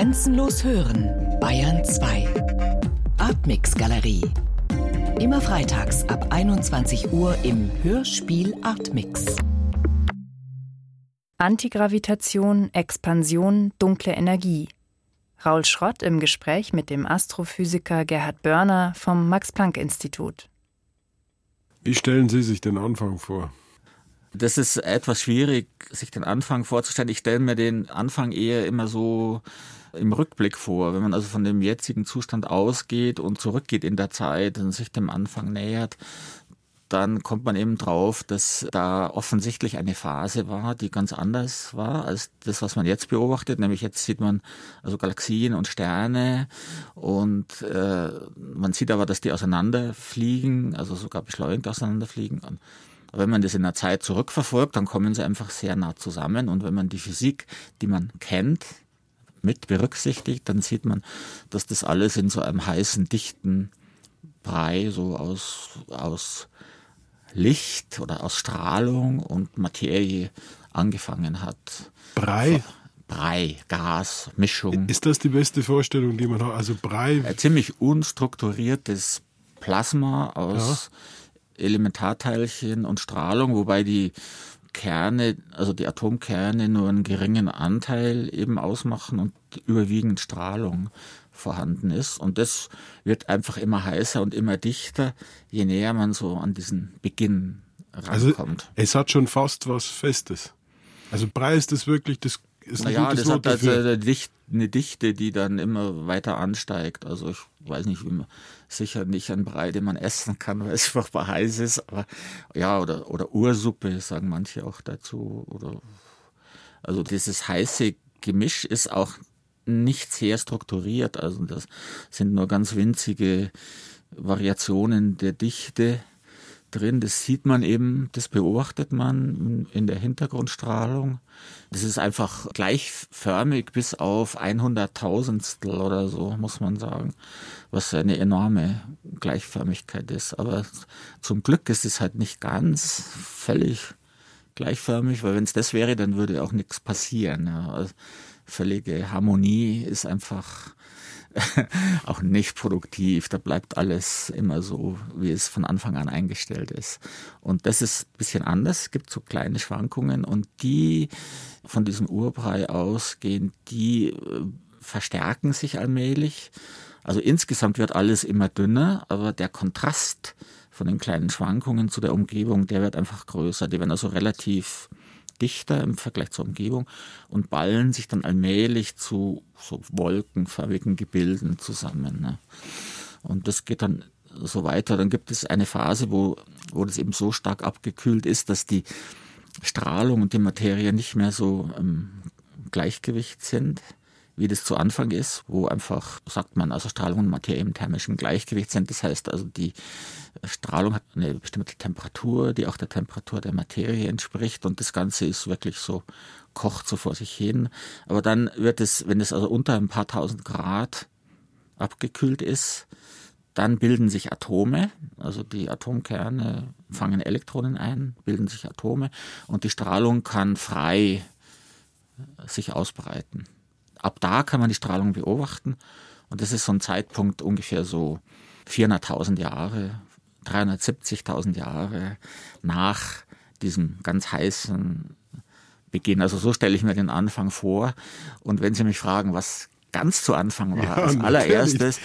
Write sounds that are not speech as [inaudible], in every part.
Grenzenlos hören, Bayern 2. Artmix Galerie. Immer freitags ab 21 Uhr im Hörspiel Artmix. Antigravitation, Expansion, dunkle Energie. Raul Schrott im Gespräch mit dem Astrophysiker Gerhard Börner vom Max-Planck-Institut. Wie stellen Sie sich den Anfang vor? Das ist etwas schwierig, sich den Anfang vorzustellen. Ich stelle mir den Anfang eher immer so im Rückblick vor. Wenn man also von dem jetzigen Zustand ausgeht und zurückgeht in der Zeit und sich dem Anfang nähert, dann kommt man eben drauf, dass da offensichtlich eine Phase war, die ganz anders war als das, was man jetzt beobachtet. Nämlich jetzt sieht man also Galaxien und Sterne und äh, man sieht aber, dass die auseinanderfliegen, also sogar beschleunigt auseinanderfliegen. Und wenn man das in der Zeit zurückverfolgt, dann kommen sie einfach sehr nah zusammen. Und wenn man die Physik, die man kennt, mit berücksichtigt, dann sieht man, dass das alles in so einem heißen, dichten Brei so aus, aus Licht oder aus Strahlung und Materie angefangen hat. Brei? Brei, Gas, Mischung. Ist das die beste Vorstellung, die man hat? Also Brei? Ein ziemlich unstrukturiertes Plasma aus ja. Elementarteilchen und Strahlung, wobei die Kerne, also die Atomkerne nur einen geringen Anteil eben ausmachen und überwiegend Strahlung vorhanden ist. Und das wird einfach immer heißer und immer dichter, je näher man so an diesen Beginn also rankommt. Also es hat schon fast was Festes. Also Brei ist das wirklich das ist ein naja, gutes das Wort hat also dafür. eine Dichte, die dann immer weiter ansteigt. Also ich weiß nicht, wie man, sicher nicht ein Brei, den man essen kann, weil es [laughs] furchtbar heiß ist. Aber ja, oder, oder Ursuppe sagen manche auch dazu. Oder also dieses heiße Gemisch ist auch nicht sehr strukturiert. Also das sind nur ganz winzige Variationen der Dichte drin. Das sieht man eben, das beobachtet man in der Hintergrundstrahlung. Das ist einfach gleichförmig bis auf 100.000stel oder so, muss man sagen, was eine enorme Gleichförmigkeit ist. Aber zum Glück ist es halt nicht ganz völlig gleichförmig, weil wenn es das wäre, dann würde auch nichts passieren. Ja. Also völlige Harmonie ist einfach [laughs] auch nicht produktiv. Da bleibt alles immer so, wie es von Anfang an eingestellt ist. Und das ist ein bisschen anders. Es gibt so kleine Schwankungen und die von diesem Urbrei ausgehen, die äh, verstärken sich allmählich. Also insgesamt wird alles immer dünner, aber der Kontrast von den kleinen Schwankungen zu der Umgebung, der wird einfach größer. Die werden also relativ dichter im Vergleich zur Umgebung und ballen sich dann allmählich zu so wolkenförmigen Gebilden zusammen. Ne? Und das geht dann so weiter. Dann gibt es eine Phase, wo, wo das eben so stark abgekühlt ist, dass die Strahlung und die Materie nicht mehr so im Gleichgewicht sind wie das zu Anfang ist, wo einfach, sagt man, also Strahlung und Materie im thermischen Gleichgewicht sind. Das heißt also, die Strahlung hat eine bestimmte Temperatur, die auch der Temperatur der Materie entspricht und das Ganze ist wirklich so, kocht so vor sich hin. Aber dann wird es, wenn es also unter ein paar tausend Grad abgekühlt ist, dann bilden sich Atome, also die Atomkerne fangen Elektronen ein, bilden sich Atome und die Strahlung kann frei sich ausbreiten ab da kann man die Strahlung beobachten. Und das ist so ein Zeitpunkt ungefähr so 400.000 Jahre, 370.000 Jahre nach diesem ganz heißen Beginn. Also so stelle ich mir den Anfang vor. Und wenn Sie mich fragen, was ganz zu Anfang war, ja, als allererstes,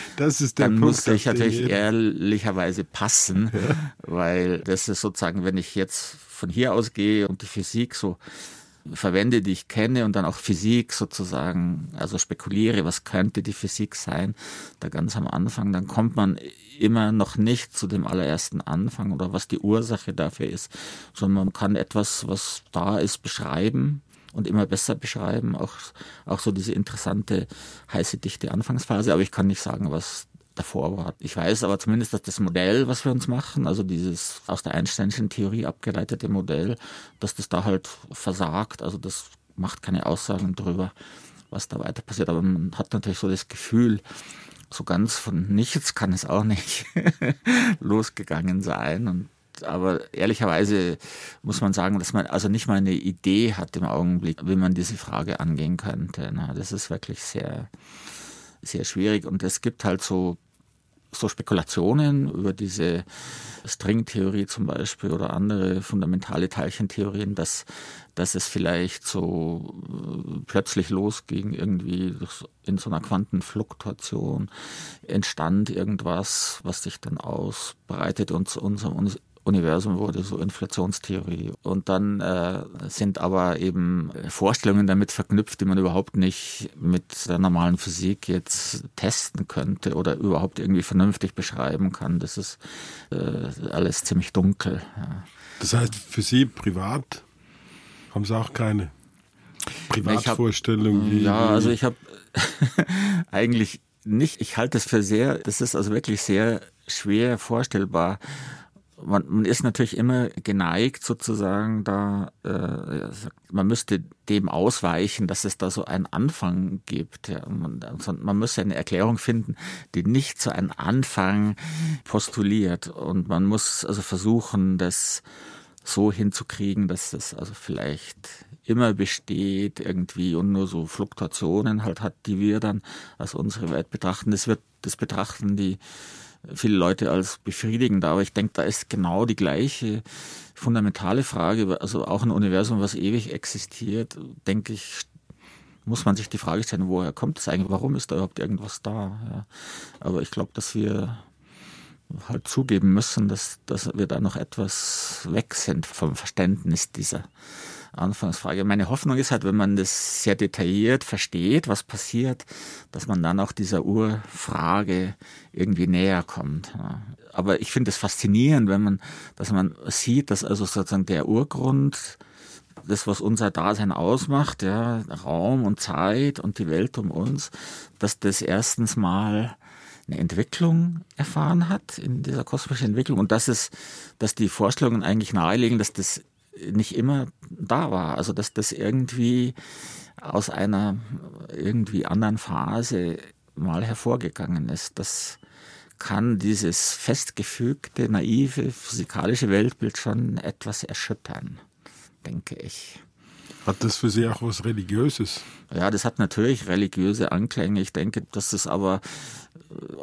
dann Punkt, musste ich natürlich ehrlicherweise passen, ja. weil das ist sozusagen, wenn ich jetzt von hier aus gehe und die Physik so verwende, die ich kenne und dann auch Physik sozusagen, also spekuliere, was könnte die Physik sein, da ganz am Anfang, dann kommt man immer noch nicht zu dem allerersten Anfang oder was die Ursache dafür ist, sondern man kann etwas, was da ist, beschreiben und immer besser beschreiben, auch, auch so diese interessante heiße, dichte Anfangsphase, aber ich kann nicht sagen, was davor war. Ich weiß aber zumindest, dass das Modell, was wir uns machen, also dieses aus der Einsteinschen Theorie abgeleitete Modell, dass das da halt versagt. Also das macht keine Aussagen darüber, was da weiter passiert. Aber man hat natürlich so das Gefühl, so ganz von nichts kann es auch nicht [laughs] losgegangen sein. Und aber ehrlicherweise muss man sagen, dass man also nicht mal eine Idee hat im Augenblick, wie man diese Frage angehen könnte. Na, das ist wirklich sehr, sehr schwierig und es gibt halt so so Spekulationen über diese Stringtheorie zum Beispiel oder andere fundamentale Teilchentheorien, dass, dass es vielleicht so äh, plötzlich losging, irgendwie in so einer Quantenfluktuation entstand irgendwas, was sich dann ausbreitet und zu unserem Universum wurde, so Inflationstheorie. Und dann äh, sind aber eben Vorstellungen damit verknüpft, die man überhaupt nicht mit der normalen Physik jetzt testen könnte oder überhaupt irgendwie vernünftig beschreiben kann. Das ist äh, alles ziemlich dunkel. Ja. Das heißt, für Sie privat haben Sie auch keine Privatvorstellung? Hab, ja, also ich habe [laughs] eigentlich nicht, ich halte es für sehr, das ist also wirklich sehr schwer vorstellbar, man, man ist natürlich immer geneigt, sozusagen da, äh, man müsste dem ausweichen, dass es da so einen Anfang gibt. Ja. Man, man müsste eine Erklärung finden, die nicht so einen Anfang postuliert. Und man muss also versuchen, das so hinzukriegen, dass es also vielleicht immer besteht irgendwie und nur so Fluktuationen halt hat, die wir dann als unsere Welt betrachten. Das wird das betrachten die viele Leute als befriedigend, aber ich denke, da ist genau die gleiche fundamentale Frage, also auch ein Universum, was ewig existiert, denke ich, muss man sich die Frage stellen, woher kommt es eigentlich, warum ist da überhaupt irgendwas da? Ja. Aber ich glaube, dass wir halt zugeben müssen, dass, dass wir da noch etwas weg sind vom Verständnis dieser Anfangsfrage. Meine Hoffnung ist halt, wenn man das sehr detailliert versteht, was passiert, dass man dann auch dieser Urfrage irgendwie näher kommt. Aber ich finde es faszinierend, wenn man, dass man sieht, dass also sozusagen der Urgrund, das, was unser Dasein ausmacht, ja, Raum und Zeit und die Welt um uns, dass das erstens mal eine Entwicklung erfahren hat in dieser kosmischen Entwicklung und dass es, dass die Vorstellungen eigentlich nahelegen, dass das nicht immer da war. Also dass das irgendwie aus einer irgendwie anderen Phase mal hervorgegangen ist. Das kann dieses festgefügte, naive, physikalische Weltbild schon etwas erschüttern, denke ich. Hat das für Sie auch was Religiöses? Ja, das hat natürlich religiöse Anklänge. Ich denke, dass es aber,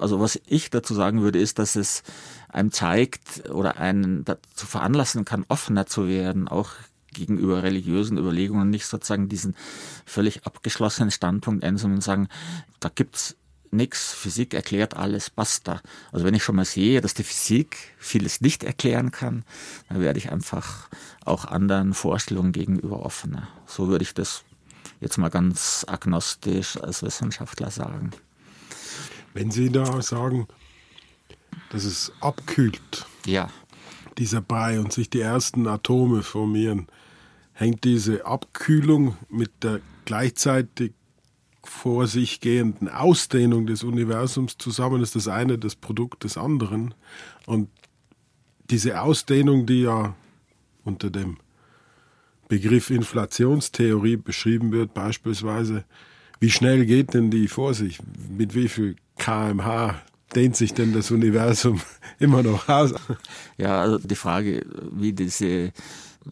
also was ich dazu sagen würde, ist, dass es einem zeigt oder einen dazu veranlassen kann, offener zu werden, auch gegenüber religiösen Überlegungen, nicht sozusagen diesen völlig abgeschlossenen Standpunkt einzunehmen und sagen, da gibt's nichts, Physik erklärt alles, basta. Also wenn ich schon mal sehe, dass die Physik vieles nicht erklären kann, dann werde ich einfach auch anderen Vorstellungen gegenüber offener. So würde ich das jetzt mal ganz agnostisch als Wissenschaftler sagen. Wenn Sie da sagen, dass es abkühlt, ja. dieser Brei und sich die ersten Atome formieren, hängt diese Abkühlung mit der gleichzeitig vor sich gehenden Ausdehnung des Universums zusammen ist das eine das Produkt des anderen. Und diese Ausdehnung, die ja unter dem Begriff Inflationstheorie beschrieben wird, beispielsweise, wie schnell geht denn die vor sich? Mit wie viel kmh dehnt sich denn das Universum [laughs] immer noch aus? Ja, also die Frage, wie diese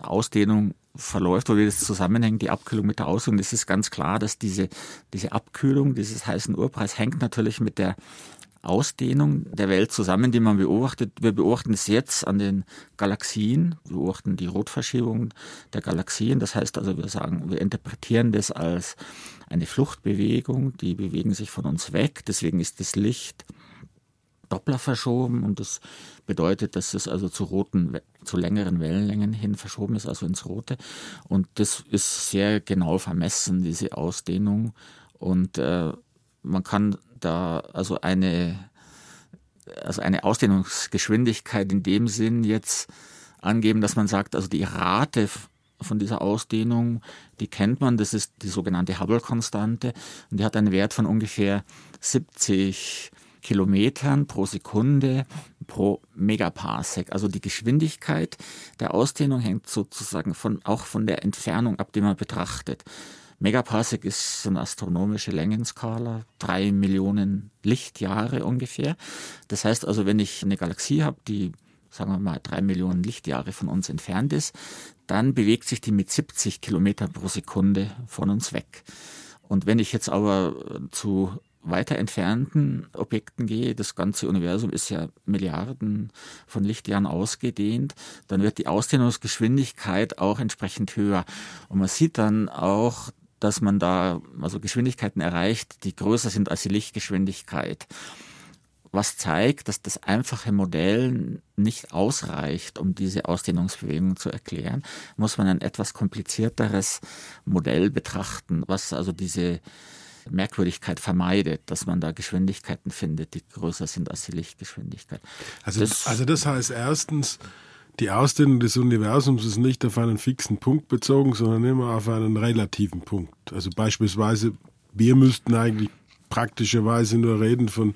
Ausdehnung verläuft, wo wir das zusammenhängt, die Abkühlung mit der Ausdehnung, das ist ganz klar, dass diese, diese Abkühlung dieses heißen Urpreis hängt natürlich mit der Ausdehnung der Welt zusammen, die man beobachtet. Wir beobachten es jetzt an den Galaxien, wir beobachten die Rotverschiebung der Galaxien. Das heißt also, wir sagen, wir interpretieren das als eine Fluchtbewegung, die bewegen sich von uns weg. Deswegen ist das Licht Doppler verschoben und das bedeutet, dass es also zu roten, zu längeren Wellenlängen hin verschoben ist, also ins Rote. Und das ist sehr genau vermessen, diese Ausdehnung. Und äh, man kann da also eine, also eine Ausdehnungsgeschwindigkeit in dem Sinn jetzt angeben, dass man sagt, also die Rate von dieser Ausdehnung, die kennt man, das ist die sogenannte Hubble-Konstante und die hat einen Wert von ungefähr 70 Kilometern pro Sekunde pro Megaparsec. Also die Geschwindigkeit der Ausdehnung hängt sozusagen von, auch von der Entfernung ab, die man betrachtet. Megaparsec ist eine astronomische Längenskala, drei Millionen Lichtjahre ungefähr. Das heißt also, wenn ich eine Galaxie habe, die sagen wir mal, drei Millionen Lichtjahre von uns entfernt ist, dann bewegt sich die mit 70 Kilometer pro Sekunde von uns weg. Und wenn ich jetzt aber zu weiter entfernten Objekten gehe, das ganze Universum ist ja Milliarden von Lichtjahren ausgedehnt, dann wird die Ausdehnungsgeschwindigkeit auch entsprechend höher. Und man sieht dann auch, dass man da also Geschwindigkeiten erreicht, die größer sind als die Lichtgeschwindigkeit was zeigt, dass das einfache Modell nicht ausreicht, um diese Ausdehnungsbewegung zu erklären, muss man ein etwas komplizierteres Modell betrachten, was also diese Merkwürdigkeit vermeidet, dass man da Geschwindigkeiten findet, die größer sind als die Lichtgeschwindigkeit. Also das, also das heißt erstens, die Ausdehnung des Universums ist nicht auf einen fixen Punkt bezogen, sondern immer auf einen relativen Punkt. Also beispielsweise, wir müssten eigentlich praktischerweise nur reden von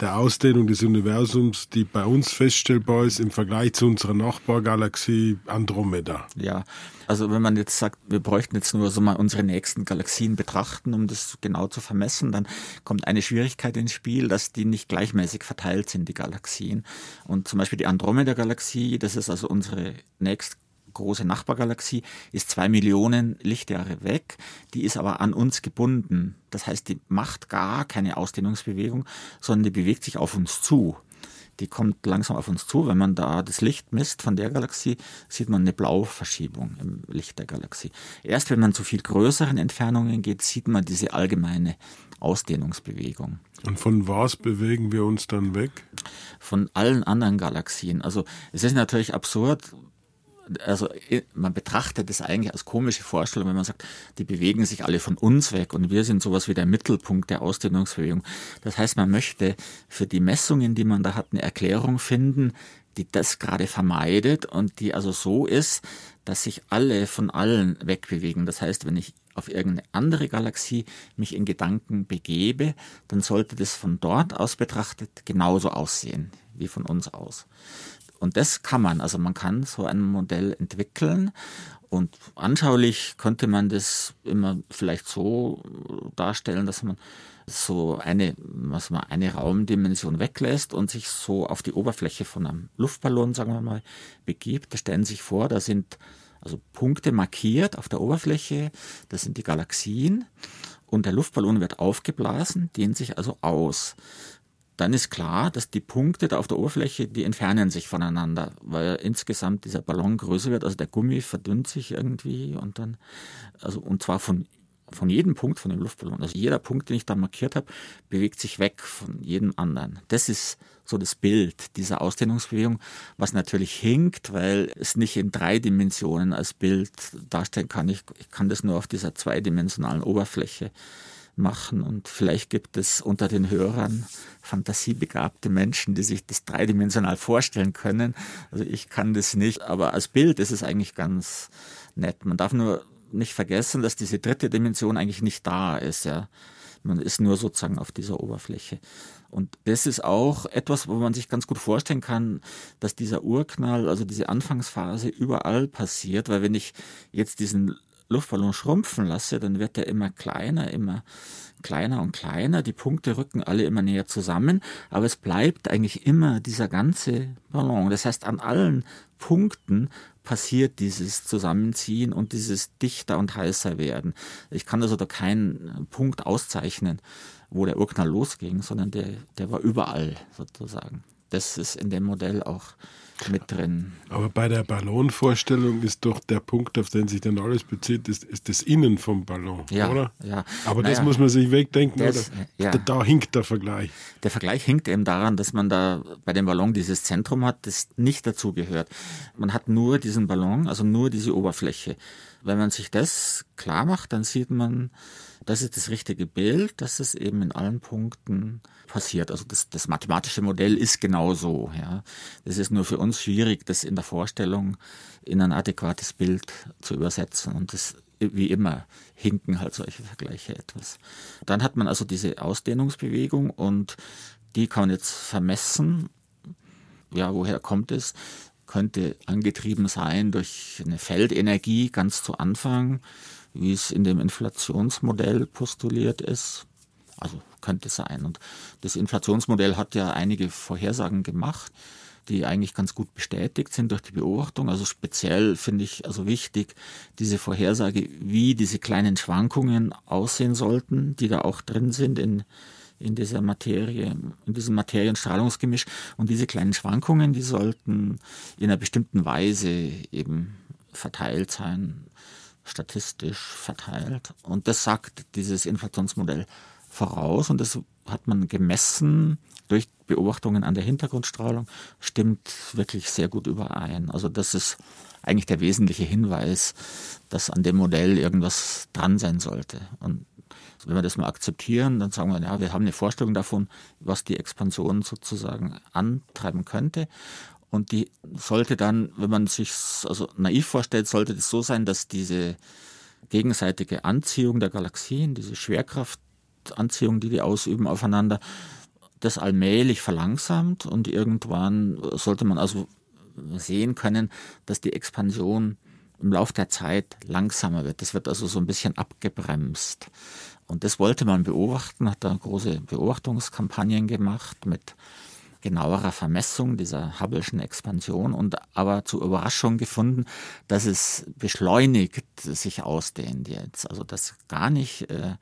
der Ausdehnung des Universums, die bei uns feststellbar ist im Vergleich zu unserer Nachbargalaxie Andromeda. Ja, also wenn man jetzt sagt, wir bräuchten jetzt nur so mal unsere nächsten Galaxien betrachten, um das genau zu vermessen, dann kommt eine Schwierigkeit ins Spiel, dass die nicht gleichmäßig verteilt sind, die Galaxien. Und zum Beispiel die Andromeda-Galaxie, das ist also unsere nächst große Nachbargalaxie ist zwei Millionen Lichtjahre weg, die ist aber an uns gebunden. Das heißt, die macht gar keine Ausdehnungsbewegung, sondern die bewegt sich auf uns zu. Die kommt langsam auf uns zu. Wenn man da das Licht misst von der Galaxie, sieht man eine Blauverschiebung im Licht der Galaxie. Erst wenn man zu viel größeren Entfernungen geht, sieht man diese allgemeine Ausdehnungsbewegung. Und von was bewegen wir uns dann weg? Von allen anderen Galaxien. Also es ist natürlich absurd, also man betrachtet es eigentlich als komische Vorstellung, wenn man sagt, die bewegen sich alle von uns weg und wir sind sowas wie der Mittelpunkt der Ausdehnungsbewegung. Das heißt, man möchte für die Messungen, die man da hat, eine Erklärung finden, die das gerade vermeidet und die also so ist, dass sich alle von allen wegbewegen. Das heißt, wenn ich auf irgendeine andere Galaxie mich in Gedanken begebe, dann sollte das von dort aus betrachtet genauso aussehen wie von uns aus. Und das kann man, also man kann so ein Modell entwickeln. Und anschaulich könnte man das immer vielleicht so darstellen, dass man so eine, was man eine Raumdimension weglässt und sich so auf die Oberfläche von einem Luftballon, sagen wir mal, begibt. Da stellen sich vor, da sind also Punkte markiert auf der Oberfläche, das sind die Galaxien. Und der Luftballon wird aufgeblasen, dehnt sich also aus dann ist klar, dass die Punkte da auf der Oberfläche, die entfernen sich voneinander, weil insgesamt dieser Ballon größer wird, also der Gummi verdünnt sich irgendwie und dann, also und zwar von von jedem Punkt von dem Luftballon, also jeder Punkt, den ich da markiert habe, bewegt sich weg von jedem anderen. Das ist so das Bild dieser Ausdehnungsbewegung, was natürlich hinkt, weil es nicht in drei Dimensionen als Bild darstellen kann. Ich, ich kann das nur auf dieser zweidimensionalen Oberfläche machen. Und vielleicht gibt es unter den Hörern fantasiebegabte Menschen, die sich das dreidimensional vorstellen können. Also ich kann das nicht, aber als Bild ist es eigentlich ganz nett. Man darf nur nicht vergessen, dass diese dritte Dimension eigentlich nicht da ist. Ja. Man ist nur sozusagen auf dieser Oberfläche. Und das ist auch etwas, wo man sich ganz gut vorstellen kann, dass dieser Urknall, also diese Anfangsphase überall passiert, weil wenn ich jetzt diesen Luftballon schrumpfen lasse, dann wird er immer kleiner, immer kleiner und kleiner. Die Punkte rücken alle immer näher zusammen, aber es bleibt eigentlich immer dieser ganze Ballon. Das heißt, an allen Punkten passiert dieses Zusammenziehen und dieses dichter und heißer werden. Ich kann also da keinen Punkt auszeichnen, wo der Urknall losging, sondern der, der war überall sozusagen. Das ist in dem Modell auch mit drin. Aber bei der Ballonvorstellung ist doch der Punkt, auf den sich dann alles bezieht, ist, ist das Innen vom Ballon, ja, oder? Ja. Aber naja, das muss man sich wegdenken, das, oder? Ja. Da, da, hinkt der Vergleich. Der Vergleich hinkt eben daran, dass man da bei dem Ballon dieses Zentrum hat, das nicht dazugehört. Man hat nur diesen Ballon, also nur diese Oberfläche. Wenn man sich das klar macht, dann sieht man, das ist das richtige Bild, dass es eben in allen Punkten passiert. Also das, das mathematische Modell ist genau so. Ja. Das ist nur für uns schwierig, das in der Vorstellung in ein adäquates Bild zu übersetzen. Und das wie immer hinken halt solche Vergleiche etwas. Dann hat man also diese Ausdehnungsbewegung und die kann man jetzt vermessen. Ja, woher kommt es? Könnte angetrieben sein durch eine Feldenergie ganz zu Anfang wie es in dem Inflationsmodell postuliert ist. Also könnte sein. Und das Inflationsmodell hat ja einige Vorhersagen gemacht. die eigentlich ganz gut bestätigt sind durch die Beobachtung. Also speziell finde ich also wichtig diese Vorhersage, wie diese kleinen Schwankungen aussehen sollten, die da auch drin sind in, in dieser Materie, in diesem Materienstrahlungsgemisch. Und diese kleinen Schwankungen, die sollten in einer bestimmten Weise eben verteilt sein, statistisch verteilt. Und das sagt dieses Inflationsmodell voraus und das hat man gemessen durch Beobachtungen an der Hintergrundstrahlung, stimmt wirklich sehr gut überein. Also das ist eigentlich der wesentliche Hinweis, dass an dem Modell irgendwas dran sein sollte. Und wenn wir das mal akzeptieren, dann sagen wir, ja, wir haben eine Vorstellung davon, was die Expansion sozusagen antreiben könnte. Und die sollte dann, wenn man sich also naiv vorstellt, sollte das so sein, dass diese gegenseitige Anziehung der Galaxien, diese Schwerkraftanziehung, die die ausüben aufeinander, das allmählich verlangsamt und irgendwann sollte man also sehen können, dass die Expansion im Laufe der Zeit langsamer wird. Das wird also so ein bisschen abgebremst. Und das wollte man beobachten, hat da große Beobachtungskampagnen gemacht mit genauerer Vermessung dieser Hubble'schen Expansion und aber zur Überraschung gefunden, dass es beschleunigt sich ausdehnt jetzt. Also dass gar nicht äh,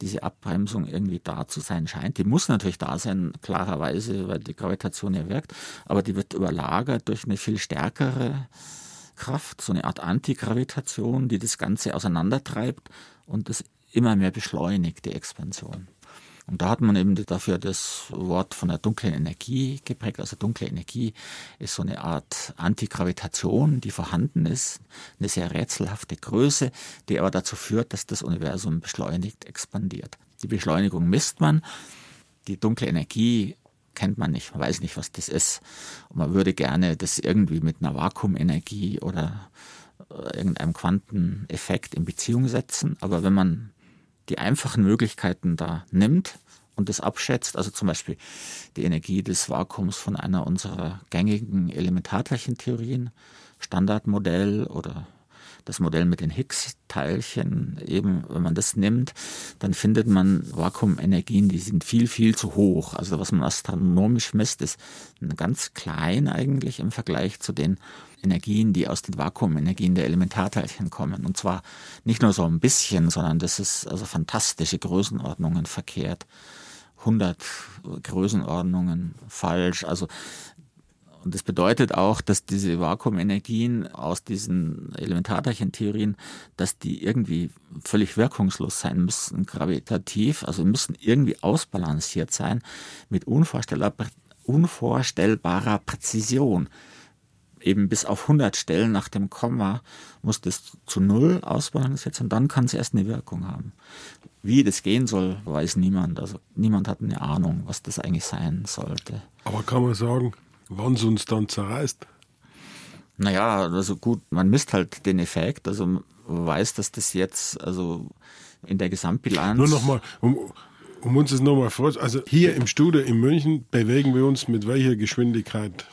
diese Abbremsung irgendwie da zu sein scheint. Die muss natürlich da sein, klarerweise, weil die Gravitation ja wirkt, aber die wird überlagert durch eine viel stärkere Kraft, so eine Art Antigravitation, die das Ganze auseinandertreibt und das immer mehr beschleunigt, die Expansion. Und da hat man eben dafür das Wort von der dunklen Energie geprägt. Also dunkle Energie ist so eine Art Antigravitation, die vorhanden ist, eine sehr rätselhafte Größe, die aber dazu führt, dass das Universum beschleunigt expandiert. Die Beschleunigung misst man. Die dunkle Energie kennt man nicht, man weiß nicht, was das ist. Und man würde gerne das irgendwie mit einer Vakuumenergie oder äh, irgendeinem Quanteneffekt in Beziehung setzen. Aber wenn man die einfachen Möglichkeiten da nimmt und das abschätzt, also zum Beispiel die Energie des Vakuums von einer unserer gängigen Elementarteilchentheorien, Standardmodell oder das Modell mit den Higgs-Teilchen, eben, wenn man das nimmt, dann findet man Vakuumenergien, die sind viel, viel zu hoch. Also was man astronomisch misst, ist ganz klein eigentlich im Vergleich zu den Energien, die aus den Vakuumenergien der Elementarteilchen kommen. Und zwar nicht nur so ein bisschen, sondern das ist also fantastische Größenordnungen verkehrt. 100 Größenordnungen falsch. Also und das bedeutet auch, dass diese Vakuumenergien aus diesen Elementarteilchentheorien, dass die irgendwie völlig wirkungslos sein müssen, gravitativ, also müssen irgendwie ausbalanciert sein mit unvorstellbarer, unvorstellbarer Präzision eben bis auf 100 Stellen nach dem Komma muss das zu Null ausbalanciert sein, dann kann es erst eine Wirkung haben. Wie das gehen soll, weiß niemand. Also niemand hat eine Ahnung, was das eigentlich sein sollte. Aber kann man sagen, wann es uns dann zerreißt? Naja, also gut, man misst halt den Effekt. Also man weiß, dass das jetzt, also in der Gesamtbilanz. Nur nochmal, um, um uns das nochmal vor. Also hier im Studio in München bewegen wir uns mit welcher Geschwindigkeit?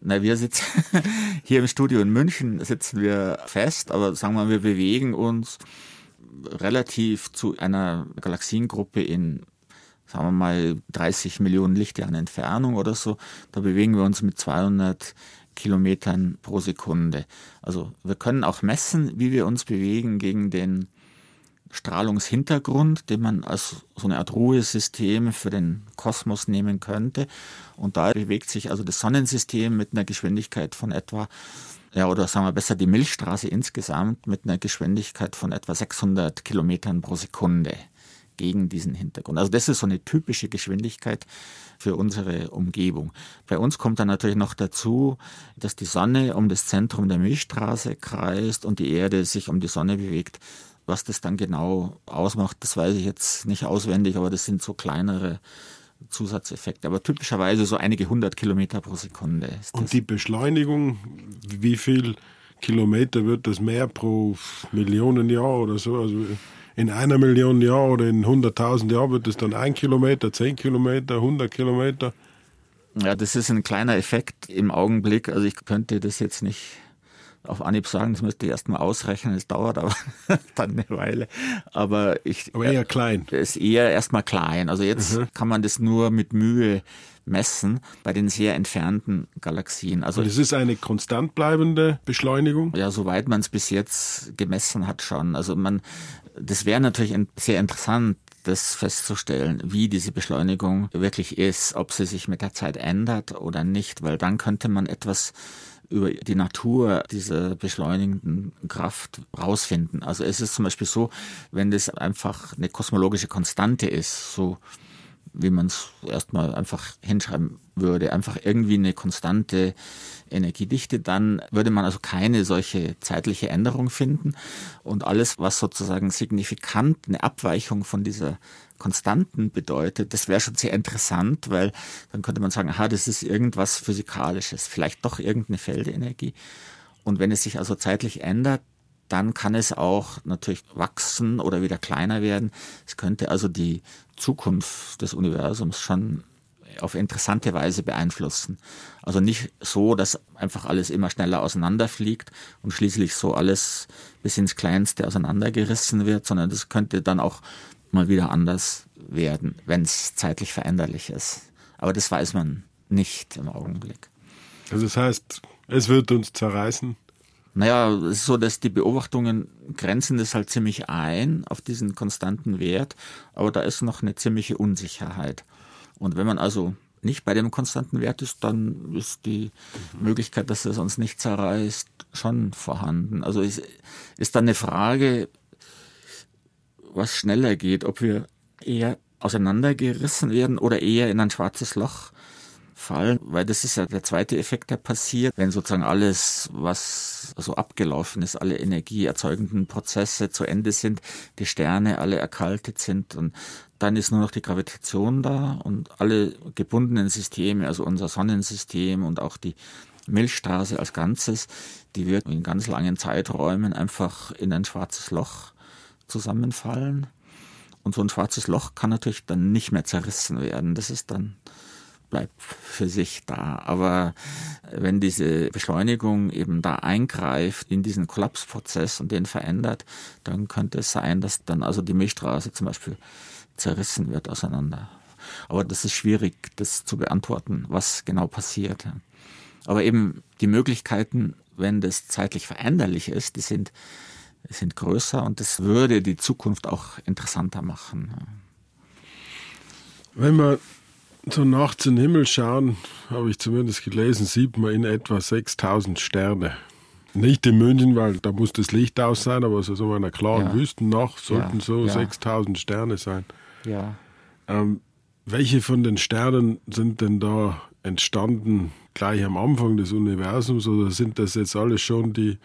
Na, wir sitzen [laughs] hier im Studio in München sitzen wir fest, aber sagen wir, wir bewegen uns relativ zu einer Galaxiengruppe in sagen wir mal 30 Millionen Lichtjahren Entfernung oder so. Da bewegen wir uns mit 200 Kilometern pro Sekunde. Also wir können auch messen, wie wir uns bewegen gegen den Strahlungshintergrund, den man als so eine Art Ruhesystem für den Kosmos nehmen könnte. Und da bewegt sich also das Sonnensystem mit einer Geschwindigkeit von etwa, ja, oder sagen wir besser die Milchstraße insgesamt mit einer Geschwindigkeit von etwa 600 Kilometern pro Sekunde gegen diesen Hintergrund. Also das ist so eine typische Geschwindigkeit für unsere Umgebung. Bei uns kommt dann natürlich noch dazu, dass die Sonne um das Zentrum der Milchstraße kreist und die Erde sich um die Sonne bewegt. Was das dann genau ausmacht, das weiß ich jetzt nicht auswendig, aber das sind so kleinere Zusatzeffekte. Aber typischerweise so einige hundert Kilometer pro Sekunde. Und die Beschleunigung, wie viel Kilometer wird das mehr pro Millionen Jahr oder so? Also in einer Million Jahr oder in 100.000 Jahren wird es dann ein Kilometer, zehn Kilometer, 100 Kilometer? Ja, das ist ein kleiner Effekt im Augenblick. Also ich könnte das jetzt nicht auf Anhieb sagen, das müsste ich erst mal ausrechnen, es dauert aber [laughs] dann eine Weile. Aber ich. Aber eher klein. Ist eher erstmal klein. Also jetzt mhm. kann man das nur mit Mühe messen bei den sehr entfernten Galaxien. Also es ist eine konstant bleibende Beschleunigung? Ja, soweit man es bis jetzt gemessen hat schon. Also man, das wäre natürlich sehr interessant, das festzustellen, wie diese Beschleunigung wirklich ist, ob sie sich mit der Zeit ändert oder nicht, weil dann könnte man etwas über die Natur dieser beschleunigenden Kraft rausfinden. Also es ist zum Beispiel so, wenn das einfach eine kosmologische Konstante ist, so wie man es erstmal einfach hinschreiben würde, einfach irgendwie eine konstante Energiedichte, dann würde man also keine solche zeitliche Änderung finden. Und alles, was sozusagen signifikant eine Abweichung von dieser Konstanten bedeutet, das wäre schon sehr interessant, weil dann könnte man sagen, aha, das ist irgendwas Physikalisches, vielleicht doch irgendeine Feldenergie. Und wenn es sich also zeitlich ändert, dann kann es auch natürlich wachsen oder wieder kleiner werden. Es könnte also die Zukunft des Universums schon auf interessante Weise beeinflussen. Also nicht so, dass einfach alles immer schneller auseinanderfliegt und schließlich so alles bis ins Kleinste auseinandergerissen wird, sondern das könnte dann auch mal wieder anders werden, wenn es zeitlich veränderlich ist. Aber das weiß man nicht im Augenblick. Also das heißt, es wird uns zerreißen? Naja, es ist so, dass die Beobachtungen grenzen das halt ziemlich ein auf diesen konstanten Wert, aber da ist noch eine ziemliche Unsicherheit. Und wenn man also nicht bei dem konstanten Wert ist, dann ist die Möglichkeit, dass es uns nicht zerreißt, schon vorhanden. Also es ist dann eine Frage, was schneller geht, ob wir eher auseinandergerissen werden oder eher in ein schwarzes Loch fallen, weil das ist ja der zweite Effekt, der passiert, wenn sozusagen alles, was so abgelaufen ist, alle energieerzeugenden Prozesse zu Ende sind, die Sterne alle erkaltet sind und dann ist nur noch die Gravitation da und alle gebundenen Systeme, also unser Sonnensystem und auch die Milchstraße als Ganzes, die wird in ganz langen Zeiträumen einfach in ein schwarzes Loch zusammenfallen. Und so ein schwarzes Loch kann natürlich dann nicht mehr zerrissen werden. Das ist dann bleibt für sich da. Aber wenn diese Beschleunigung eben da eingreift in diesen Kollapsprozess und den verändert, dann könnte es sein, dass dann also die Milchstraße zum Beispiel zerrissen wird auseinander. Aber das ist schwierig, das zu beantworten, was genau passiert. Aber eben die Möglichkeiten, wenn das zeitlich veränderlich ist, die sind, sind größer und das würde die Zukunft auch interessanter machen. Wenn man so nachts in den Himmel schauen, habe ich zumindest gelesen, sieht man in etwa 6000 Sterne. Nicht in München, weil da muss das Licht aus sein, aber so, so in einer klaren ja. Wüstennacht sollten ja, so ja. 6000 Sterne sein. Ja. Ähm, welche von den Sternen sind denn da entstanden gleich am Anfang des Universums oder sind das jetzt alles schon die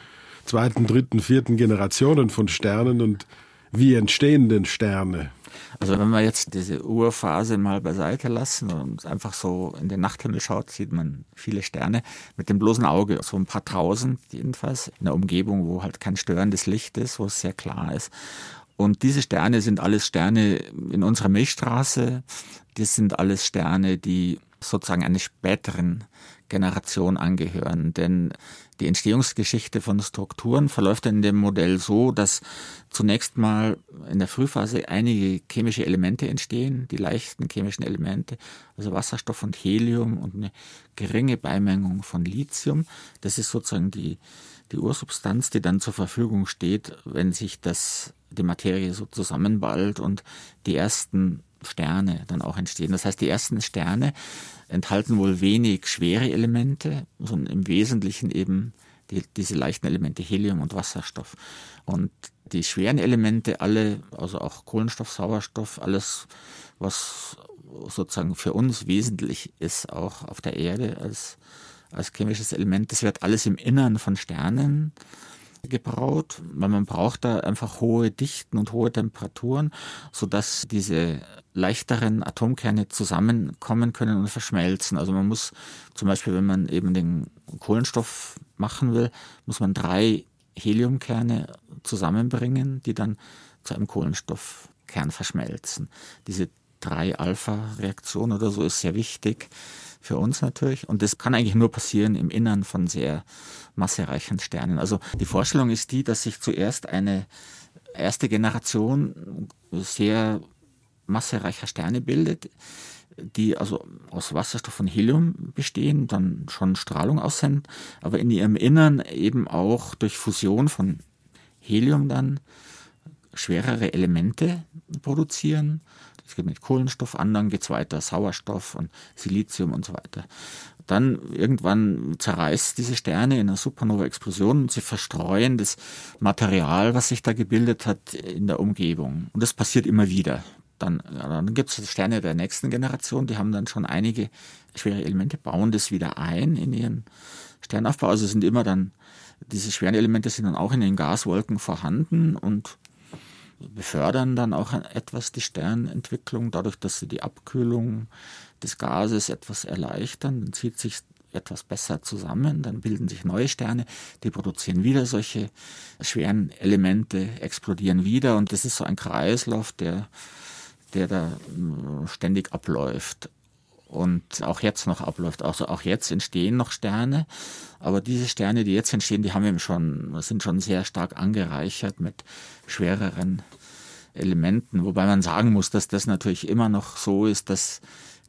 zweiten, dritten, vierten Generationen von Sternen und wie entstehen denn Sterne? Also wenn wir jetzt diese Urphase mal beiseite lassen und einfach so in den Nachthimmel schaut, sieht man viele Sterne mit dem bloßen Auge, so ein paar tausend jedenfalls, in einer Umgebung, wo halt kein störendes Licht ist, wo es sehr klar ist. Und diese Sterne sind alles Sterne in unserer Milchstraße. Das sind alles Sterne, die sozusagen einer späteren Generation angehören. Denn die Entstehungsgeschichte von Strukturen verläuft in dem Modell so, dass zunächst mal in der Frühphase einige chemische Elemente entstehen, die leichten chemischen Elemente, also Wasserstoff und Helium und eine geringe Beimengung von Lithium. Das ist sozusagen die, die Ursubstanz, die dann zur Verfügung steht, wenn sich das, die Materie so zusammenballt und die ersten Sterne dann auch entstehen. Das heißt, die ersten Sterne enthalten wohl wenig schwere Elemente, sondern im Wesentlichen eben die, diese leichten Elemente Helium und Wasserstoff. Und die schweren Elemente, alle, also auch Kohlenstoff, Sauerstoff, alles, was sozusagen für uns wesentlich ist, auch auf der Erde als, als chemisches Element, das wird alles im Innern von Sternen gebraut, weil man braucht da einfach hohe Dichten und hohe Temperaturen, sodass diese leichteren Atomkerne zusammenkommen können und verschmelzen. Also man muss zum Beispiel, wenn man eben den Kohlenstoff machen will, muss man drei Heliumkerne zusammenbringen, die dann zu einem Kohlenstoffkern verschmelzen. Diese 3-Alpha-Reaktion oder so ist sehr wichtig für uns natürlich. Und das kann eigentlich nur passieren im Innern von sehr massereichen Sternen. Also die Vorstellung ist die, dass sich zuerst eine erste Generation sehr massereicher Sterne bildet, die also aus Wasserstoff und Helium bestehen, dann schon Strahlung aussenden, aber in ihrem Innern eben auch durch Fusion von Helium dann schwerere Elemente produzieren. Es geht mit Kohlenstoff an, dann geht es weiter, Sauerstoff und Silizium und so weiter. Dann irgendwann zerreißt diese Sterne in einer Supernova-Explosion und sie verstreuen das Material, was sich da gebildet hat, in der Umgebung. Und das passiert immer wieder. Dann, dann gibt es Sterne der nächsten Generation, die haben dann schon einige schwere Elemente, bauen das wieder ein in ihren Sternaufbau. Also sind immer dann, diese schweren Elemente sind dann auch in den Gaswolken vorhanden und befördern dann auch etwas die Sternentwicklung, dadurch, dass sie die Abkühlung des Gases etwas erleichtern. Dann zieht sich etwas besser zusammen, dann bilden sich neue Sterne, die produzieren wieder solche schweren Elemente, explodieren wieder und das ist so ein Kreislauf, der der da äh, ständig abläuft und auch jetzt noch abläuft. Also auch jetzt entstehen noch Sterne, aber diese Sterne, die jetzt entstehen, die haben eben schon, sind schon sehr stark angereichert mit schwereren Elementen, wobei man sagen muss, dass das natürlich immer noch so ist, dass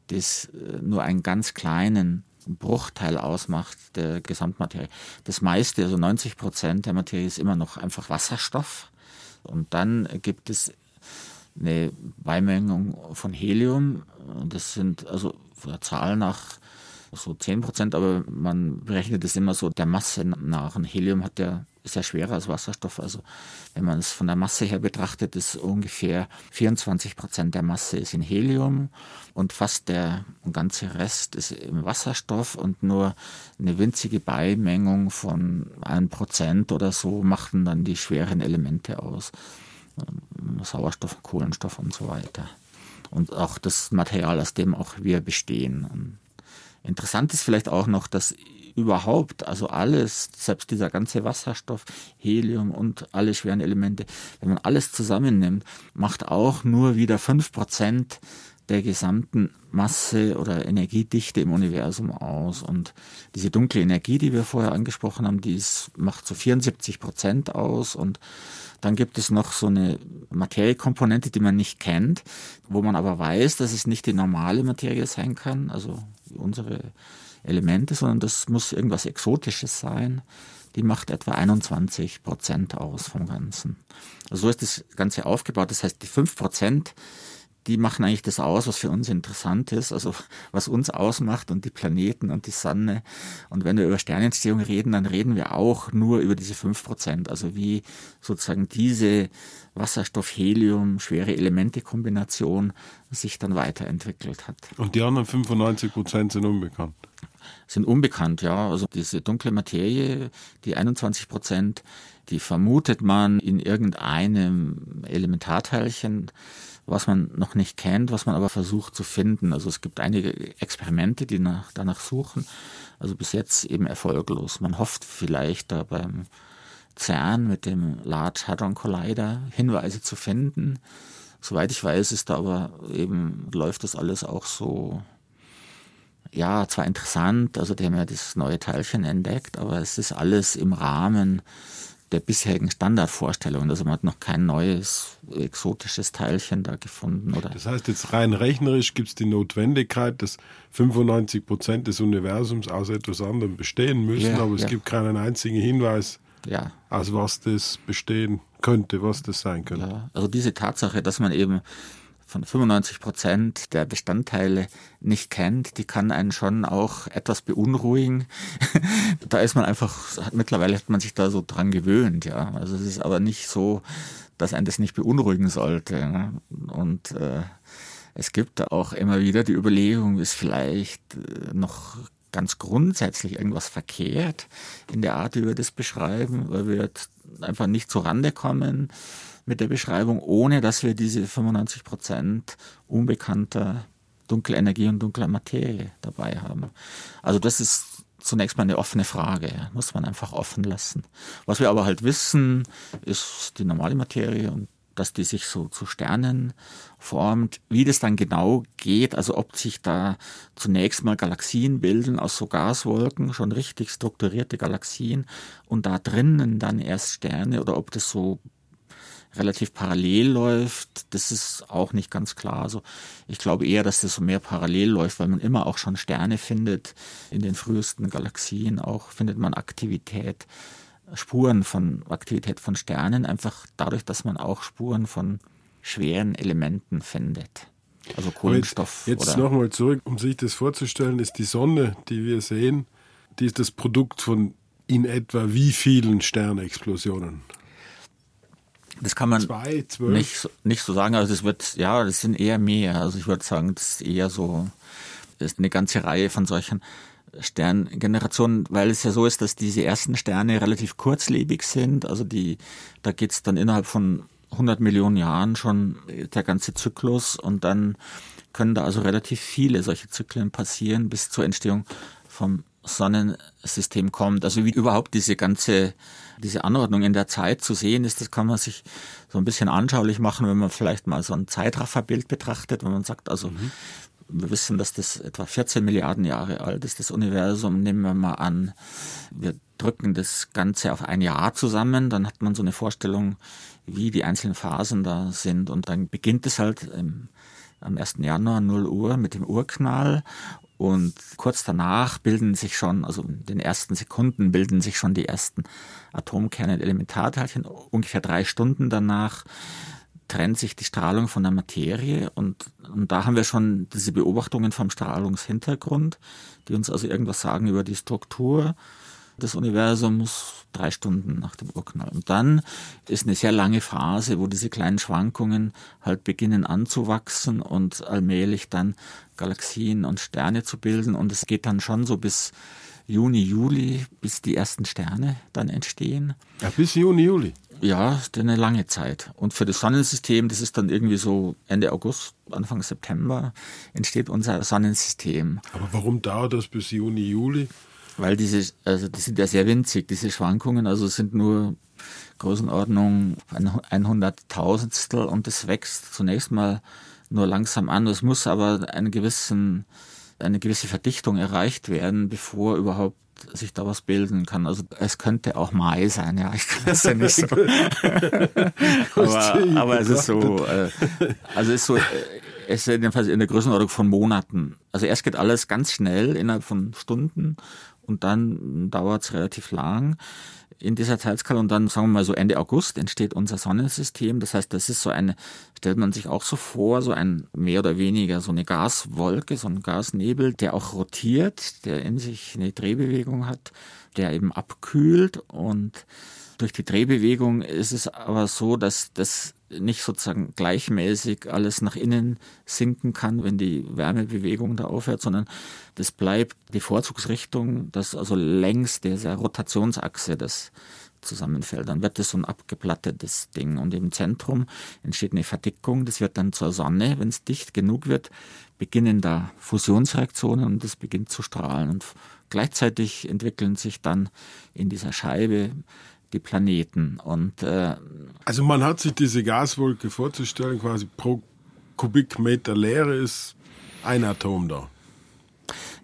das äh, nur einen ganz kleinen Bruchteil ausmacht der Gesamtmaterie. Das meiste, also 90 Prozent der Materie ist immer noch einfach Wasserstoff. Und dann gibt es eine Beimengung von Helium. Das sind also Zahl nach so 10 Prozent, aber man berechnet es immer so der Masse nach. Und Helium hat ja, ist ja schwerer als Wasserstoff. Also wenn man es von der Masse her betrachtet, ist ungefähr 24 Prozent der Masse ist in Helium und fast der ganze Rest ist im Wasserstoff und nur eine winzige Beimengung von 1 Prozent oder so machten dann die schweren Elemente aus. Sauerstoff, Kohlenstoff und so weiter. Und auch das Material, aus dem auch wir bestehen. Und interessant ist vielleicht auch noch, dass überhaupt, also alles, selbst dieser ganze Wasserstoff, Helium und alle schweren Elemente, wenn man alles zusammennimmt, macht auch nur wieder 5% der gesamten Masse oder Energiedichte im Universum aus. Und diese dunkle Energie, die wir vorher angesprochen haben, die ist, macht so 74 Prozent aus. Und dann gibt es noch so eine Materiekomponente, die man nicht kennt, wo man aber weiß, dass es nicht die normale Materie sein kann, also unsere Elemente, sondern das muss irgendwas Exotisches sein. Die macht etwa 21 Prozent aus vom Ganzen. Also so ist das Ganze aufgebaut. Das heißt, die 5 Prozent die machen eigentlich das aus, was für uns interessant ist, also was uns ausmacht und die Planeten und die Sonne. Und wenn wir über Sternentstehung reden, dann reden wir auch nur über diese fünf Prozent, also wie sozusagen diese Wasserstoff-Helium, schwere Elemente-Kombination sich dann weiterentwickelt hat. Und die anderen 95 Prozent sind unbekannt? Sind unbekannt, ja. Also diese dunkle Materie, die 21 Prozent, die vermutet man in irgendeinem Elementarteilchen was man noch nicht kennt, was man aber versucht zu finden. Also es gibt einige Experimente, die nach, danach suchen. Also bis jetzt eben erfolglos. Man hofft vielleicht da beim CERN mit dem Large Hadron Collider Hinweise zu finden. Soweit ich weiß, ist da aber eben, läuft das alles auch so, ja, zwar interessant, also die haben ja das neue Teilchen entdeckt, aber es ist alles im Rahmen der bisherigen Standardvorstellungen. Also man hat noch kein neues exotisches Teilchen da gefunden. Oder? Das heißt, jetzt rein rechnerisch gibt es die Notwendigkeit, dass 95 Prozent des Universums aus etwas anderem bestehen müssen, ja, aber es ja. gibt keinen einzigen Hinweis, ja. aus was das bestehen könnte, was das sein könnte. Ja, also diese Tatsache, dass man eben von 95 Prozent der Bestandteile nicht kennt, die kann einen schon auch etwas beunruhigen. [laughs] da ist man einfach, hat, mittlerweile hat man sich da so dran gewöhnt, ja. Also es ist aber nicht so, dass einen das nicht beunruhigen sollte. Ne? Und äh, es gibt auch immer wieder die Überlegung, ist vielleicht äh, noch ganz grundsätzlich irgendwas verkehrt in der Art, wie wir das beschreiben, weil wir jetzt einfach nicht zur Rande kommen mit der Beschreibung, ohne dass wir diese 95 Prozent unbekannter dunkler Energie und dunkler Materie dabei haben. Also das ist zunächst mal eine offene Frage, muss man einfach offen lassen. Was wir aber halt wissen, ist die normale Materie und dass die sich so zu Sternen formt. Wie das dann genau geht, also ob sich da zunächst mal Galaxien bilden aus so Gaswolken, schon richtig strukturierte Galaxien und da drinnen dann erst Sterne oder ob das so relativ parallel läuft, das ist auch nicht ganz klar. Also ich glaube eher, dass das so mehr parallel läuft, weil man immer auch schon Sterne findet. In den frühesten Galaxien auch findet man Aktivität, Spuren von Aktivität von Sternen, einfach dadurch, dass man auch Spuren von schweren Elementen findet. Also Kohlenstoff. jetzt jetzt nochmal zurück, um sich das vorzustellen, ist die Sonne, die wir sehen, die ist das Produkt von in etwa wie vielen Sternexplosionen? Das kann man Zwei, nicht, nicht so sagen. Also es wird, ja, das sind eher mehr. Also ich würde sagen, das ist eher so, das ist eine ganze Reihe von solchen Sterngenerationen, weil es ja so ist, dass diese ersten Sterne relativ kurzlebig sind. Also die, da geht's dann innerhalb von 100 Millionen Jahren schon der ganze Zyklus und dann können da also relativ viele solche Zyklen passieren bis zur Entstehung vom Sonnensystem kommt. Also wie überhaupt diese ganze, diese Anordnung in der Zeit zu sehen ist, das kann man sich so ein bisschen anschaulich machen, wenn man vielleicht mal so ein Zeitrafferbild betrachtet, wenn man sagt, also mhm. wir wissen, dass das etwa 14 Milliarden Jahre alt ist, das Universum, nehmen wir mal an, wir drücken das Ganze auf ein Jahr zusammen, dann hat man so eine Vorstellung, wie die einzelnen Phasen da sind und dann beginnt es halt im am 1. Januar 0 Uhr mit dem Urknall und kurz danach bilden sich schon, also in den ersten Sekunden bilden sich schon die ersten Atomkerne und Elementarteilchen. Ungefähr drei Stunden danach trennt sich die Strahlung von der Materie und, und da haben wir schon diese Beobachtungen vom Strahlungshintergrund, die uns also irgendwas sagen über die Struktur des Universums drei Stunden nach dem Urknall. Und dann ist eine sehr lange Phase, wo diese kleinen Schwankungen halt beginnen anzuwachsen und allmählich dann Galaxien und Sterne zu bilden. Und es geht dann schon so bis Juni, Juli, bis die ersten Sterne dann entstehen. Ja, bis Juni, Juli. Ja, ist eine lange Zeit. Und für das Sonnensystem, das ist dann irgendwie so Ende August, Anfang September, entsteht unser Sonnensystem. Aber warum dauert das bis Juni, Juli? Weil diese, also die sind ja sehr winzig, diese Schwankungen, also sind nur Größenordnung ein Hunderttausendstel und es wächst zunächst mal nur langsam an. Es muss aber einen gewissen, eine gewisse Verdichtung erreicht werden, bevor überhaupt sich da was bilden kann. Also es könnte auch Mai sein, ja, ich kann es ja nicht so. [laughs] aber, aber es ist so, äh, also es ist so, äh, es ist jedenfalls in der Größenordnung von Monaten. Also erst geht alles ganz schnell innerhalb von Stunden und dann dauert es relativ lang in dieser Zeitskala und dann sagen wir mal so Ende August entsteht unser Sonnensystem. Das heißt, das ist so eine, stellt man sich auch so vor, so ein mehr oder weniger so eine Gaswolke, so ein Gasnebel, der auch rotiert, der in sich eine Drehbewegung hat, der eben abkühlt und durch die Drehbewegung ist es aber so, dass das nicht sozusagen gleichmäßig alles nach innen sinken kann, wenn die Wärmebewegung da aufhört, sondern das bleibt die Vorzugsrichtung, dass also längs dieser Rotationsachse das zusammenfällt. Dann wird das so ein abgeplattetes Ding und im Zentrum entsteht eine Verdickung, das wird dann zur Sonne. Wenn es dicht genug wird, beginnen da Fusionsreaktionen und es beginnt zu strahlen und gleichzeitig entwickeln sich dann in dieser Scheibe die Planeten. Und, äh, also man hat sich diese Gaswolke vorzustellen, quasi pro Kubikmeter Leere ist ein Atom da.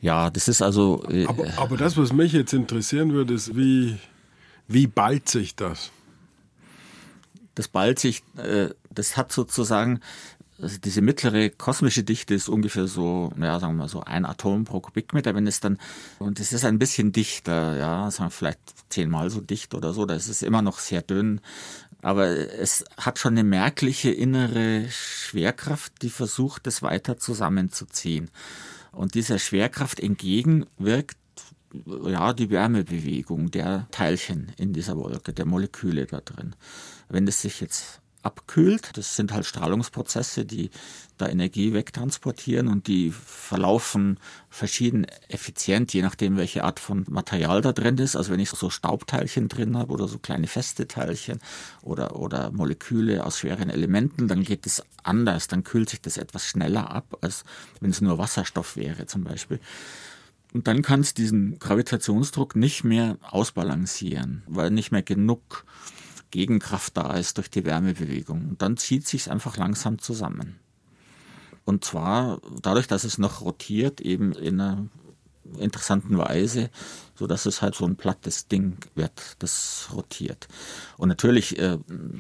Ja, das ist also. Äh, aber, aber, das, was mich jetzt interessieren würde, ist, wie, wie ballt sich das? Das ballt sich, äh, das hat sozusagen also diese mittlere kosmische Dichte ist ungefähr so, ja, sagen wir mal so ein Atom pro Kubikmeter. Wenn es dann, und es ist ein bisschen dichter, ja, sagen wir vielleicht zehnmal so dicht oder so, da ist es immer noch sehr dünn. Aber es hat schon eine merkliche innere Schwerkraft, die versucht, es weiter zusammenzuziehen. Und dieser Schwerkraft entgegenwirkt ja, die Wärmebewegung der Teilchen in dieser Wolke, der Moleküle da drin. Wenn es sich jetzt abkühlt. Das sind halt Strahlungsprozesse, die da Energie wegtransportieren und die verlaufen verschieden effizient, je nachdem, welche Art von Material da drin ist. Also wenn ich so Staubteilchen drin habe oder so kleine feste Teilchen oder, oder Moleküle aus schweren Elementen, dann geht es anders. Dann kühlt sich das etwas schneller ab, als wenn es nur Wasserstoff wäre zum Beispiel. Und dann kann es diesen Gravitationsdruck nicht mehr ausbalancieren, weil nicht mehr genug Gegenkraft da ist durch die Wärmebewegung. Und dann zieht sich einfach langsam zusammen. Und zwar dadurch, dass es noch rotiert, eben in einer interessanten Weise, so dass es halt so ein plattes Ding wird, das rotiert. Und natürlich äh,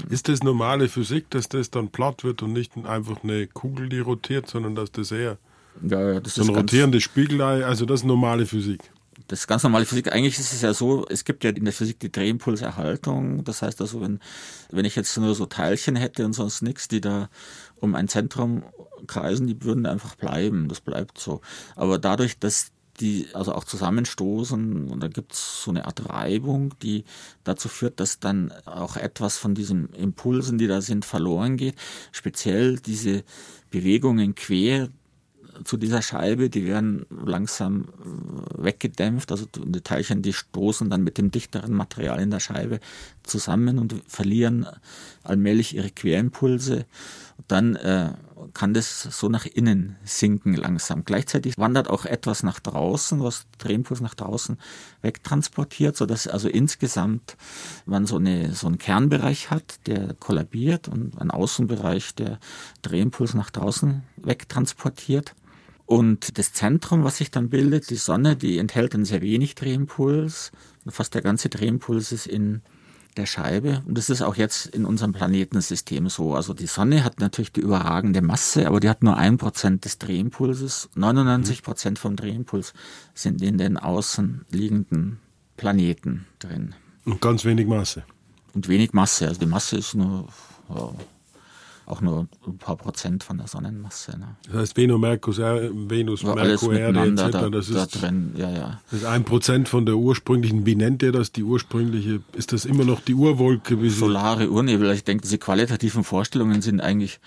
ist das normale Physik, dass das dann platt wird und nicht einfach eine Kugel, die rotiert, sondern dass das eher ja, das so ein rotierendes Spiegelei, also das ist normale Physik. Das ist ganz normale Physik. Eigentlich ist es ja so, es gibt ja in der Physik die Drehimpulserhaltung. Das heißt also, wenn, wenn ich jetzt nur so Teilchen hätte und sonst nichts, die da um ein Zentrum kreisen, die würden einfach bleiben. Das bleibt so. Aber dadurch, dass die also auch zusammenstoßen und da gibt es so eine Art Reibung, die dazu führt, dass dann auch etwas von diesen Impulsen, die da sind, verloren geht. Speziell diese Bewegungen quer zu dieser Scheibe, die werden langsam äh, weggedämpft, also die Teilchen, die stoßen dann mit dem dichteren Material in der Scheibe zusammen und verlieren allmählich ihre Querimpulse. Dann äh, kann das so nach innen sinken langsam. Gleichzeitig wandert auch etwas nach draußen, was Drehimpuls nach draußen wegtransportiert, sodass also insgesamt man so, eine, so einen Kernbereich hat, der kollabiert und einen Außenbereich, der Drehimpuls nach draußen wegtransportiert. Und das Zentrum, was sich dann bildet, die Sonne, die enthält dann sehr wenig Drehimpuls. Fast der ganze Drehimpuls ist in der Scheibe. Und das ist auch jetzt in unserem Planetensystem so. Also die Sonne hat natürlich die überragende Masse, aber die hat nur ein Prozent des Drehimpulses. 99 Prozent vom Drehimpuls sind in den außen liegenden Planeten drin. Und ganz wenig Masse. Und wenig Masse. Also die Masse ist nur auch nur ein paar Prozent von der Sonnenmasse. Ne? Das heißt Venus, Merkus, Venus, ja, Merkur, Erde etc. Da, das ist, da drin, ja, ja. Das ist ein Prozent von der ursprünglichen, wie nennt ihr das, die ursprüngliche, ist das immer noch die Urwolke? Wie Solare Urnebel. Ich denke, diese qualitativen Vorstellungen sind eigentlich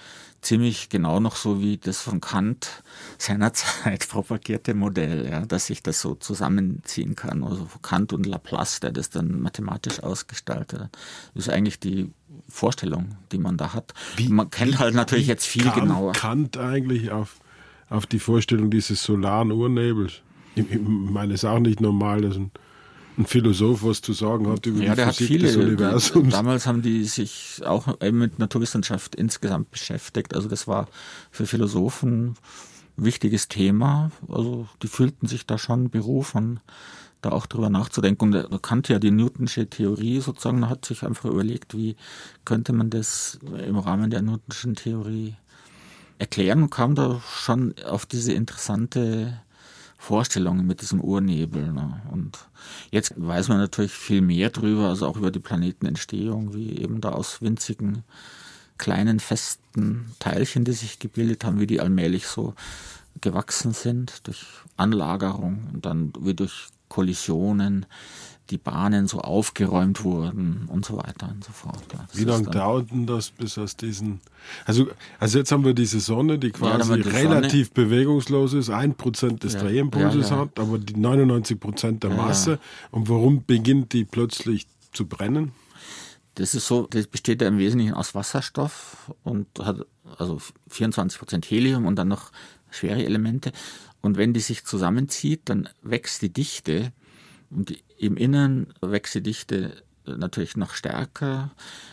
ziemlich genau noch so wie das von Kant seinerzeit [laughs] propagierte Modell, ja, dass sich das so zusammenziehen kann. Also Kant und Laplace, der das dann mathematisch ausgestaltet hat. Ist eigentlich die Vorstellung, die man da hat. Wie, man kennt halt natürlich jetzt viel kam genauer. Kant eigentlich auf, auf die Vorstellung dieses solaren Urnebels? Ich, ich meine, es ist auch nicht normal, dass ein ein Philosoph was zu sagen hat über ja, die Physik viele, des Universums. Damals haben die sich auch mit Naturwissenschaft insgesamt beschäftigt. Also das war für Philosophen ein wichtiges Thema. Also die fühlten sich da schon berufen, da auch drüber nachzudenken. Und er kannte ja die Newtonsche Theorie sozusagen, hat sich einfach überlegt, wie könnte man das im Rahmen der Newtonschen Theorie erklären und kam da schon auf diese interessante Vorstellungen mit diesem Urnebel. Ne? Und jetzt weiß man natürlich viel mehr drüber, also auch über die Planetenentstehung, wie eben da aus winzigen, kleinen, festen Teilchen, die sich gebildet haben, wie die allmählich so gewachsen sind durch Anlagerung und dann wie durch Kollisionen die Bahnen so aufgeräumt wurden und so weiter und so fort. Ja, Wie lange dauert denn das bis aus diesen, also, also jetzt haben wir diese Sonne, die quasi ja, relativ Sonne, bewegungslos ist, ein Prozent des ja, Drehimpulses hat, aber die 99 Prozent der Masse. Und warum beginnt die plötzlich zu brennen? Das ist so, das besteht ja im Wesentlichen aus Wasserstoff und hat also 24 Prozent Helium und dann noch schwere Elemente. Und wenn die sich zusammenzieht, dann wächst die Dichte und im Innern wächst die Dichte natürlich noch stärker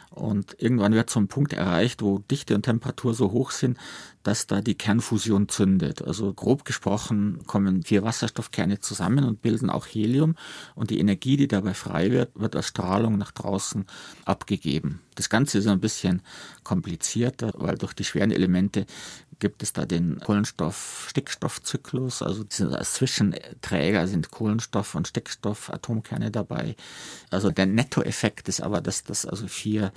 und irgendwann wird so ein Punkt erreicht, wo Dichte und Temperatur so hoch sind, dass da die Kernfusion zündet. Also grob gesprochen kommen vier Wasserstoffkerne zusammen und bilden auch Helium und die Energie, die dabei frei wird, wird als Strahlung nach draußen abgegeben. Das Ganze ist ein bisschen komplizierter, weil durch die schweren Elemente gibt es da den Kohlenstoff-Stickstoff-Zyklus. Also als Zwischenträger sind Kohlenstoff und Stickstoff, Atomkerne dabei. Also der Nettoeffekt ist aber, dass das also vier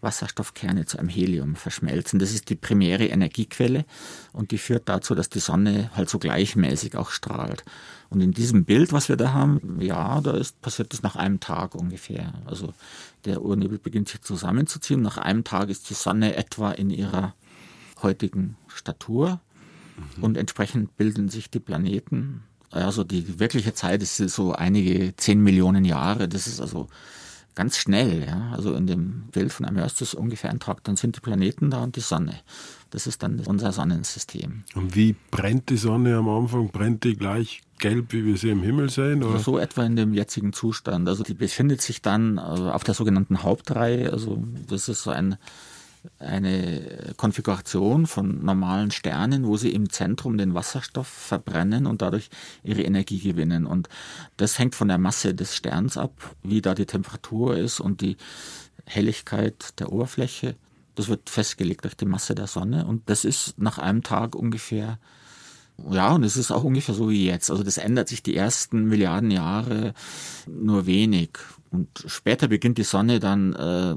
Wasserstoffkerne zu einem Helium verschmelzen. Das ist die primäre Energiequelle und die führt dazu, dass die Sonne halt so gleichmäßig auch strahlt. Und in diesem Bild, was wir da haben, ja, da ist, passiert das nach einem Tag ungefähr. Also der Urnebel beginnt sich zusammenzuziehen. Nach einem Tag ist die Sonne etwa in ihrer heutigen Statur mhm. und entsprechend bilden sich die Planeten. Also die wirkliche Zeit ist so einige zehn Millionen Jahre. Das ist also ganz schnell. Ja? Also in dem Bild von Amherstus ungefähr ein Tag, dann sind die Planeten da und die Sonne. Das ist dann unser Sonnensystem. Und wie brennt die Sonne am Anfang? Brennt die gleich gelb, wie wir sie im Himmel sehen? Oder? So etwa in dem jetzigen Zustand. Also die befindet sich dann äh, auf der sogenannten Hauptreihe. Also das ist so ein eine Konfiguration von normalen Sternen, wo sie im Zentrum den Wasserstoff verbrennen und dadurch ihre Energie gewinnen. Und das hängt von der Masse des Sterns ab, wie da die Temperatur ist und die Helligkeit der Oberfläche. Das wird festgelegt durch die Masse der Sonne und das ist nach einem Tag ungefähr, ja, und es ist auch ungefähr so wie jetzt. Also das ändert sich die ersten Milliarden Jahre nur wenig. Und später beginnt die Sonne dann äh,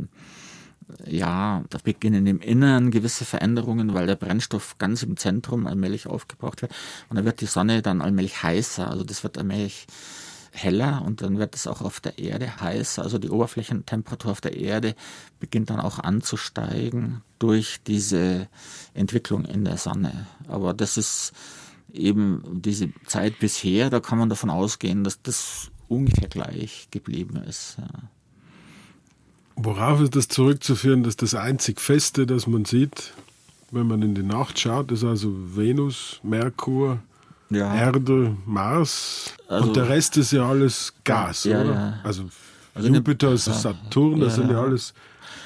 ja, da beginnen im Inneren gewisse Veränderungen, weil der Brennstoff ganz im Zentrum allmählich aufgebraucht wird. Und dann wird die Sonne dann allmählich heißer. Also das wird allmählich heller und dann wird es auch auf der Erde heißer. Also die Oberflächentemperatur auf der Erde beginnt dann auch anzusteigen durch diese Entwicklung in der Sonne. Aber das ist eben diese Zeit bisher, da kann man davon ausgehen, dass das ungefähr gleich geblieben ist. Ja. Worauf ist das zurückzuführen, dass das einzig Feste, das man sieht, wenn man in die Nacht schaut, ist also Venus, Merkur, ja. Erde, Mars also, und der Rest ist ja alles Gas, ja, oder? Ja. Also, also Jupiter, eine, Saturn, das sind ja alles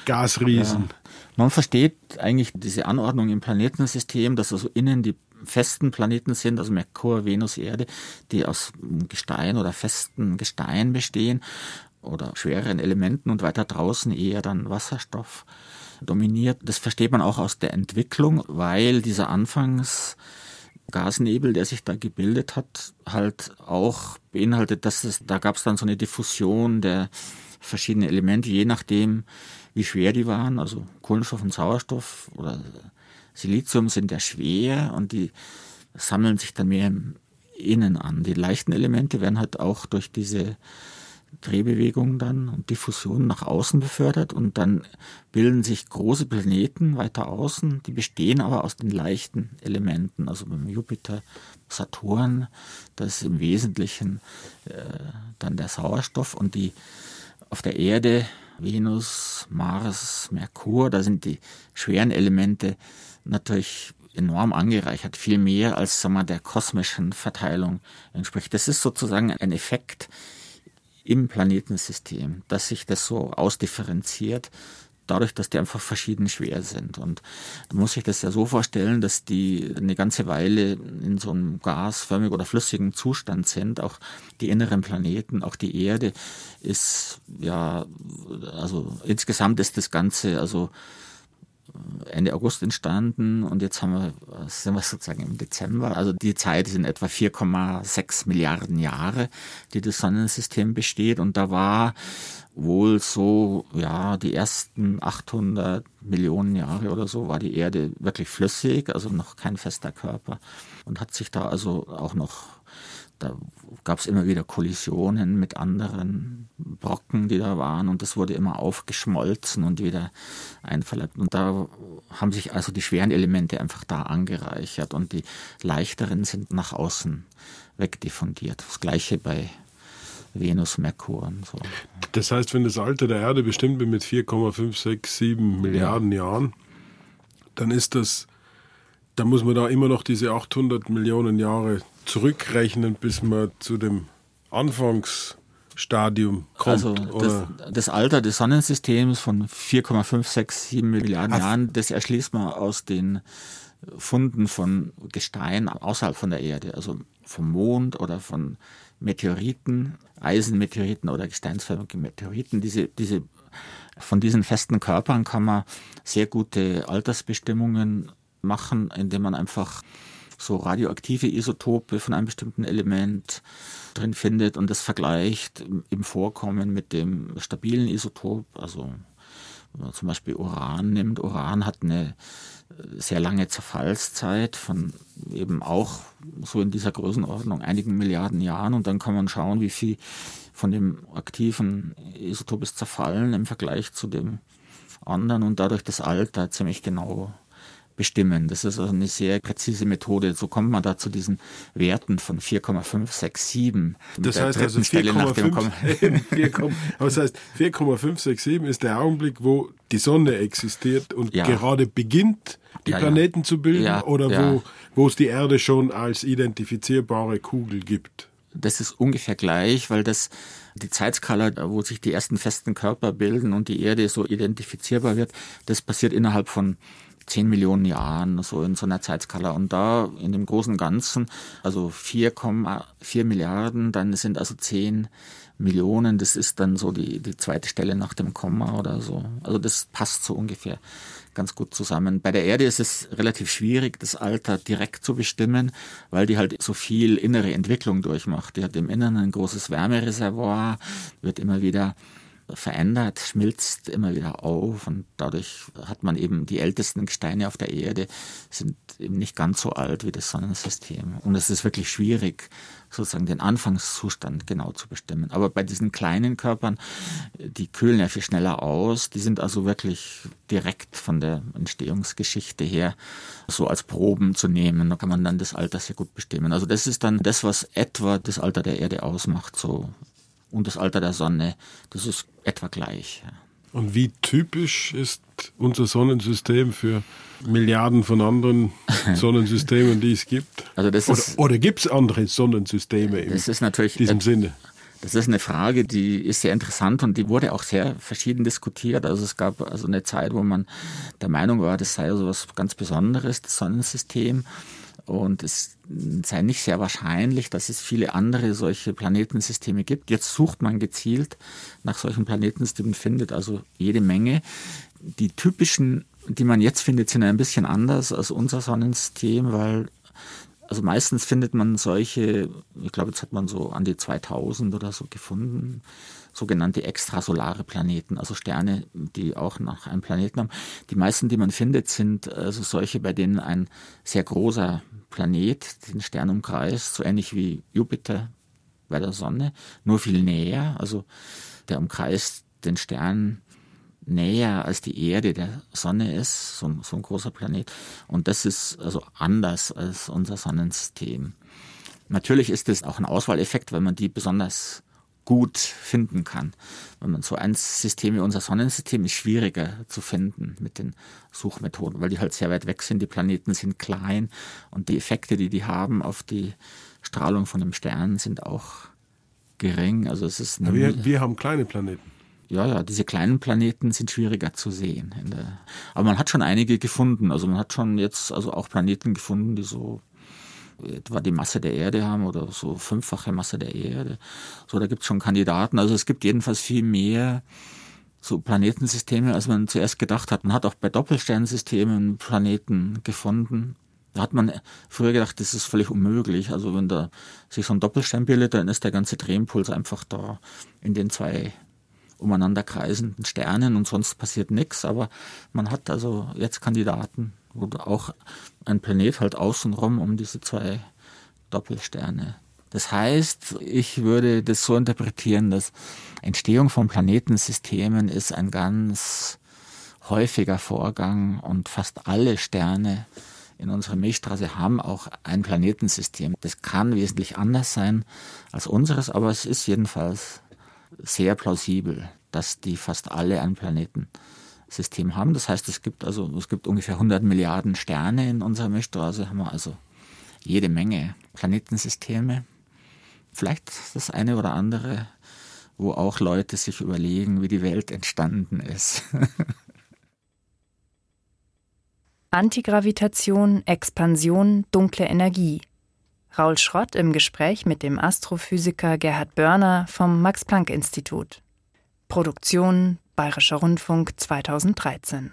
Gasriesen. Man versteht eigentlich diese Anordnung im Planetensystem, dass also innen die festen Planeten sind, also Merkur, Venus, Erde, die aus Gestein oder festen Gestein bestehen oder schwereren Elementen und weiter draußen eher dann Wasserstoff dominiert. Das versteht man auch aus der Entwicklung, weil dieser Anfangsgasnebel, der sich da gebildet hat, halt auch beinhaltet, dass es, da gab es dann so eine Diffusion der verschiedenen Elemente, je nachdem, wie schwer die waren. Also Kohlenstoff und Sauerstoff oder Silizium sind ja schwer und die sammeln sich dann mehr im Innen an. Die leichten Elemente werden halt auch durch diese Drehbewegung dann und Diffusion nach außen befördert und dann bilden sich große Planeten weiter außen, die bestehen aber aus den leichten Elementen, also beim Jupiter, Saturn, das ist im Wesentlichen äh, dann der Sauerstoff und die auf der Erde, Venus, Mars, Merkur, da sind die schweren Elemente natürlich enorm angereichert, viel mehr als sagen wir, der kosmischen Verteilung entspricht. Das ist sozusagen ein Effekt, im Planetensystem, dass sich das so ausdifferenziert, dadurch, dass die einfach verschieden schwer sind. Und da muss ich das ja so vorstellen, dass die eine ganze Weile in so einem gasförmigen oder flüssigen Zustand sind. Auch die inneren Planeten, auch die Erde ist ja, also insgesamt ist das Ganze, also Ende August entstanden und jetzt haben wir, sind wir sozusagen im Dezember. Also die Zeit sind etwa 4,6 Milliarden Jahre, die das Sonnensystem besteht und da war wohl so, ja, die ersten 800 Millionen Jahre oder so war die Erde wirklich flüssig, also noch kein fester Körper und hat sich da also auch noch da gab es immer wieder Kollisionen mit anderen Brocken, die da waren und das wurde immer aufgeschmolzen und wieder einverleibt. Und da haben sich also die schweren Elemente einfach da angereichert und die leichteren sind nach außen wegdiffundiert. Das gleiche bei Venus, Merkur und so. Das heißt, wenn das Alter der Erde bestimmt wird mit 4,567 Milliarden ja. Jahren, dann ist das, da muss man da immer noch diese 800 Millionen Jahre zurückrechnen, bis man zu dem Anfangsstadium kommt? Also das, das, Alter des Sonnensystems von 4,567 Milliarden Ach. Jahren, das erschließt man aus den Funden von Gestein außerhalb von der Erde, also vom Mond oder von Meteoriten, Eisenmeteoriten oder gesteinsförmige Meteoriten. Diese, diese, von diesen festen Körpern kann man sehr gute Altersbestimmungen machen, indem man einfach so radioaktive Isotope von einem bestimmten Element drin findet und das vergleicht im Vorkommen mit dem stabilen Isotop, also wenn man zum Beispiel Uran nimmt. Uran hat eine äh, sehr lange Zerfallszeit von eben auch so in dieser Größenordnung einigen Milliarden Jahren. Und dann kann man schauen, wie viel von dem aktiven Isotop ist zerfallen im Vergleich zu dem anderen. Und dadurch das Alter ziemlich genau bestimmen. Das ist also eine sehr präzise Methode. So kommt man da zu diesen Werten von 4,567. Das heißt also 4,567 das [laughs] heißt 4,567 ist der Augenblick, wo die Sonne existiert und ja. gerade beginnt, die ja, Planeten ja. zu bilden oder wo, wo es die Erde schon als identifizierbare Kugel gibt. Das ist ungefähr gleich, weil das die Zeitskala, wo sich die ersten festen Körper bilden und die Erde so identifizierbar wird, das passiert innerhalb von 10 Millionen Jahren, so in so einer Zeitskala. Und da in dem großen Ganzen, also 4,4 Milliarden, dann sind also 10 Millionen, das ist dann so die, die zweite Stelle nach dem Komma oder so. Also das passt so ungefähr ganz gut zusammen. Bei der Erde ist es relativ schwierig, das Alter direkt zu bestimmen, weil die halt so viel innere Entwicklung durchmacht. Die hat im Inneren ein großes Wärmereservoir, wird immer wieder verändert, schmilzt immer wieder auf und dadurch hat man eben die ältesten Gesteine auf der Erde sind eben nicht ganz so alt wie das Sonnensystem. Und es ist wirklich schwierig, sozusagen den Anfangszustand genau zu bestimmen. Aber bei diesen kleinen Körpern, die kühlen ja viel schneller aus, die sind also wirklich direkt von der Entstehungsgeschichte her so als Proben zu nehmen. Da kann man dann das Alter sehr gut bestimmen. Also das ist dann das, was etwa das Alter der Erde ausmacht, so und das Alter der Sonne, das ist etwa gleich. Und wie typisch ist unser Sonnensystem für Milliarden von anderen [laughs] Sonnensystemen, die es gibt? Also das oder, oder gibt es andere Sonnensysteme in das ist natürlich, diesem Sinne? Das ist eine Frage, die ist sehr interessant und die wurde auch sehr verschieden diskutiert. Also es gab also eine Zeit, wo man der Meinung war, das sei so was ganz Besonderes, das Sonnensystem. Und es sei nicht sehr wahrscheinlich, dass es viele andere solche Planetensysteme gibt. Jetzt sucht man gezielt nach solchen Planetensystemen, findet also jede Menge. Die typischen, die man jetzt findet, sind ein bisschen anders als unser Sonnensystem, weil also meistens findet man solche, ich glaube, jetzt hat man so an die 2000 oder so gefunden, sogenannte extrasolare Planeten, also Sterne, die auch nach einem Planeten haben. Die meisten, die man findet, sind also solche, bei denen ein sehr großer Planet den Stern umkreist, so ähnlich wie Jupiter bei der Sonne, nur viel näher. Also der umkreist den Stern näher als die Erde der Sonne ist, so, so ein großer Planet. Und das ist also anders als unser Sonnensystem. Natürlich ist es auch ein Auswahleffekt, weil man die besonders gut finden kann. Wenn man so ein System wie unser Sonnensystem ist schwieriger zu finden mit den Suchmethoden, weil die halt sehr weit weg sind. Die Planeten sind klein und die Effekte, die die haben auf die Strahlung von dem Stern, sind auch gering. Also es ist wir, wir haben kleine Planeten. Ja, ja, diese kleinen Planeten sind schwieriger zu sehen. aber man hat schon einige gefunden. Also man hat schon jetzt also auch Planeten gefunden, die so etwa die Masse der Erde haben oder so fünffache Masse der Erde. So, da gibt es schon Kandidaten. Also es gibt jedenfalls viel mehr so Planetensysteme, als man zuerst gedacht hat. Man hat auch bei Doppelsternsystemen Planeten gefunden. Da hat man früher gedacht, das ist völlig unmöglich. Also wenn da sich so ein Doppelstern bildet, dann ist der ganze Drehimpuls einfach da in den zwei umeinander kreisenden Sternen und sonst passiert nichts. Aber man hat also jetzt Kandidaten oder auch ein Planet halt außenrum um diese zwei Doppelsterne. Das heißt, ich würde das so interpretieren, dass Entstehung von Planetensystemen ist ein ganz häufiger Vorgang und fast alle Sterne in unserer Milchstraße haben auch ein Planetensystem. Das kann wesentlich anders sein als unseres, aber es ist jedenfalls sehr plausibel, dass die fast alle ein Planetensystem System haben. Das heißt, es gibt also es gibt ungefähr 100 Milliarden Sterne in unserer Milchstraße, haben wir also jede Menge Planetensysteme. Vielleicht das eine oder andere, wo auch Leute sich überlegen, wie die Welt entstanden ist. [laughs] Antigravitation, Expansion, dunkle Energie. Raul Schrott im Gespräch mit dem Astrophysiker Gerhard Börner vom Max Planck Institut. Produktion Bayerischer Rundfunk 2013